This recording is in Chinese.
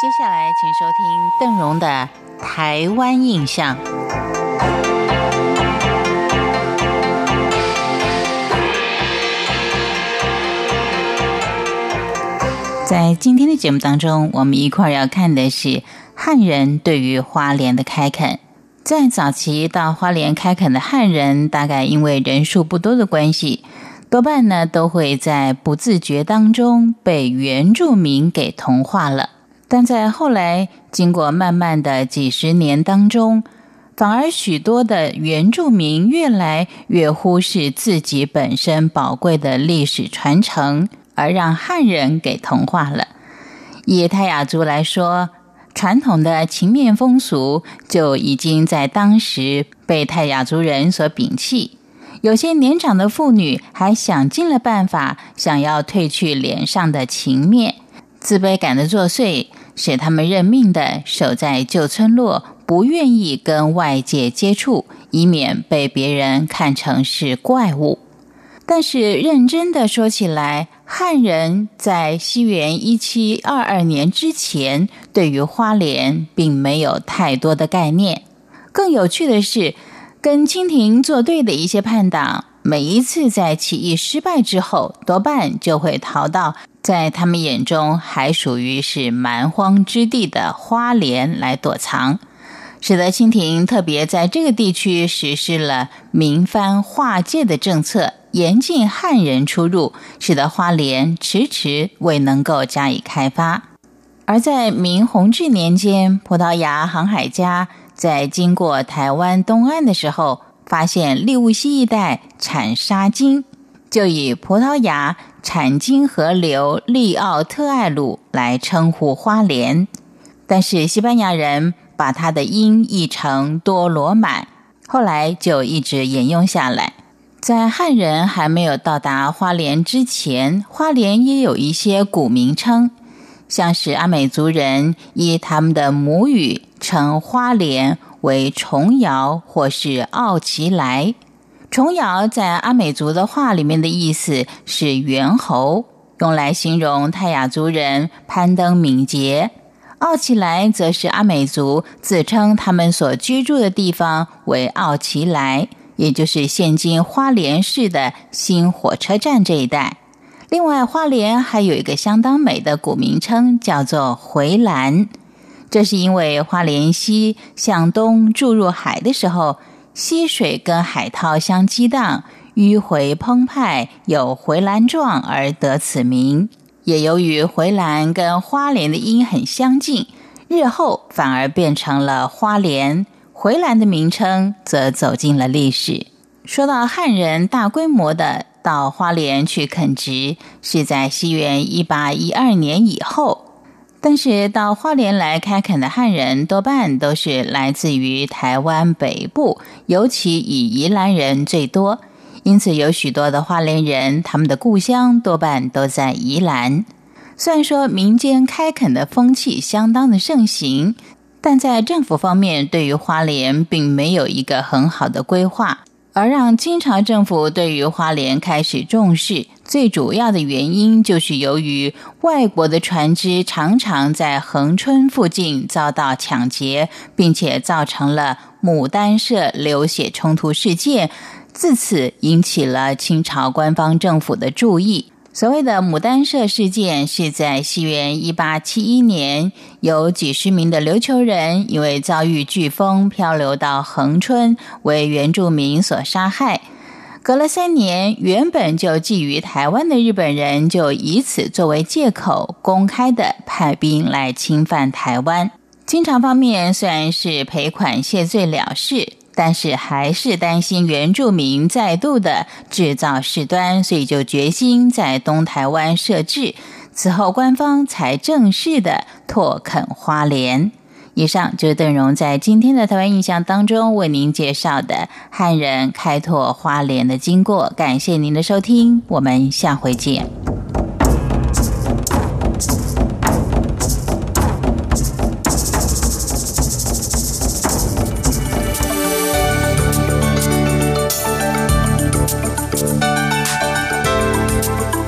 接下来，请收听邓荣的《台湾印象》。在今天的节目当中，我们一块要看的是汉人对于花莲的开垦。在早期到花莲开垦的汉人，大概因为人数不多的关系，多半呢都会在不自觉当中被原住民给同化了。但在后来经过慢慢的几十年当中，反而许多的原住民越来越忽视自己本身宝贵的历史传承。而让汉人给同化了。以泰雅族来说，传统的情面风俗就已经在当时被泰雅族人所摒弃。有些年长的妇女还想尽了办法，想要褪去脸上的情面，自卑感的作祟，使他们认命的守在旧村落，不愿意跟外界接触，以免被别人看成是怪物。但是认真的说起来，汉人在西元一七二二年之前，对于花莲并没有太多的概念。更有趣的是，跟清廷作对的一些叛党，每一次在起义失败之后，多半就会逃到在他们眼中还属于是蛮荒之地的花莲来躲藏，使得清廷特别在这个地区实施了民番划界的政策。严禁汉人出入，使得花莲迟迟未能够加以开发。而在明弘治年间，葡萄牙航海家在经过台湾东岸的时候，发现利物西一带产沙金，就以葡萄牙产金河流利奥特艾鲁来称呼花莲。但是西班牙人把它的音译成多罗满，后来就一直沿用下来。在汉人还没有到达花莲之前，花莲也有一些古名称，像是阿美族人以他们的母语称花莲为崇瑶或是奥奇莱。崇瑶在阿美族的话里面的意思是猿猴，用来形容泰雅族人攀登敏捷。奥奇莱则是阿美族自称他们所居住的地方为奥奇莱。也就是现今花莲市的新火车站这一带。另外，花莲还有一个相当美的古名称，叫做回兰。这是因为花莲溪向东注入海的时候，溪水跟海涛相激荡，迂回澎湃，有回澜状而得此名。也由于回澜跟花莲的音很相近，日后反而变成了花莲。回澜的名称则走进了历史。说到汉人大规模的到花莲去垦殖，是在西元一八一二年以后。但是到花莲来开垦的汉人，多半都是来自于台湾北部，尤其以宜兰人最多。因此，有许多的花莲人，他们的故乡多半都在宜兰。虽然说民间开垦的风气相当的盛行。但在政府方面，对于花莲并没有一个很好的规划，而让清朝政府对于花莲开始重视，最主要的原因就是由于外国的船只常常在恒春附近遭到抢劫，并且造成了牡丹社流血冲突事件，自此引起了清朝官方政府的注意。所谓的牡丹社事件，是在西元一八七一年，有几十名的琉球人因为遭遇飓风漂流到恒春，为原住民所杀害。隔了三年，原本就觊觎台湾的日本人就以此作为借口，公开的派兵来侵犯台湾。清朝方面虽然是赔款谢罪了事。但是还是担心原住民再度的制造事端，所以就决心在东台湾设置。此后，官方才正式的拓垦花莲。以上就是邓荣在今天的台湾印象当中为您介绍的汉人开拓花莲的经过。感谢您的收听，我们下回见。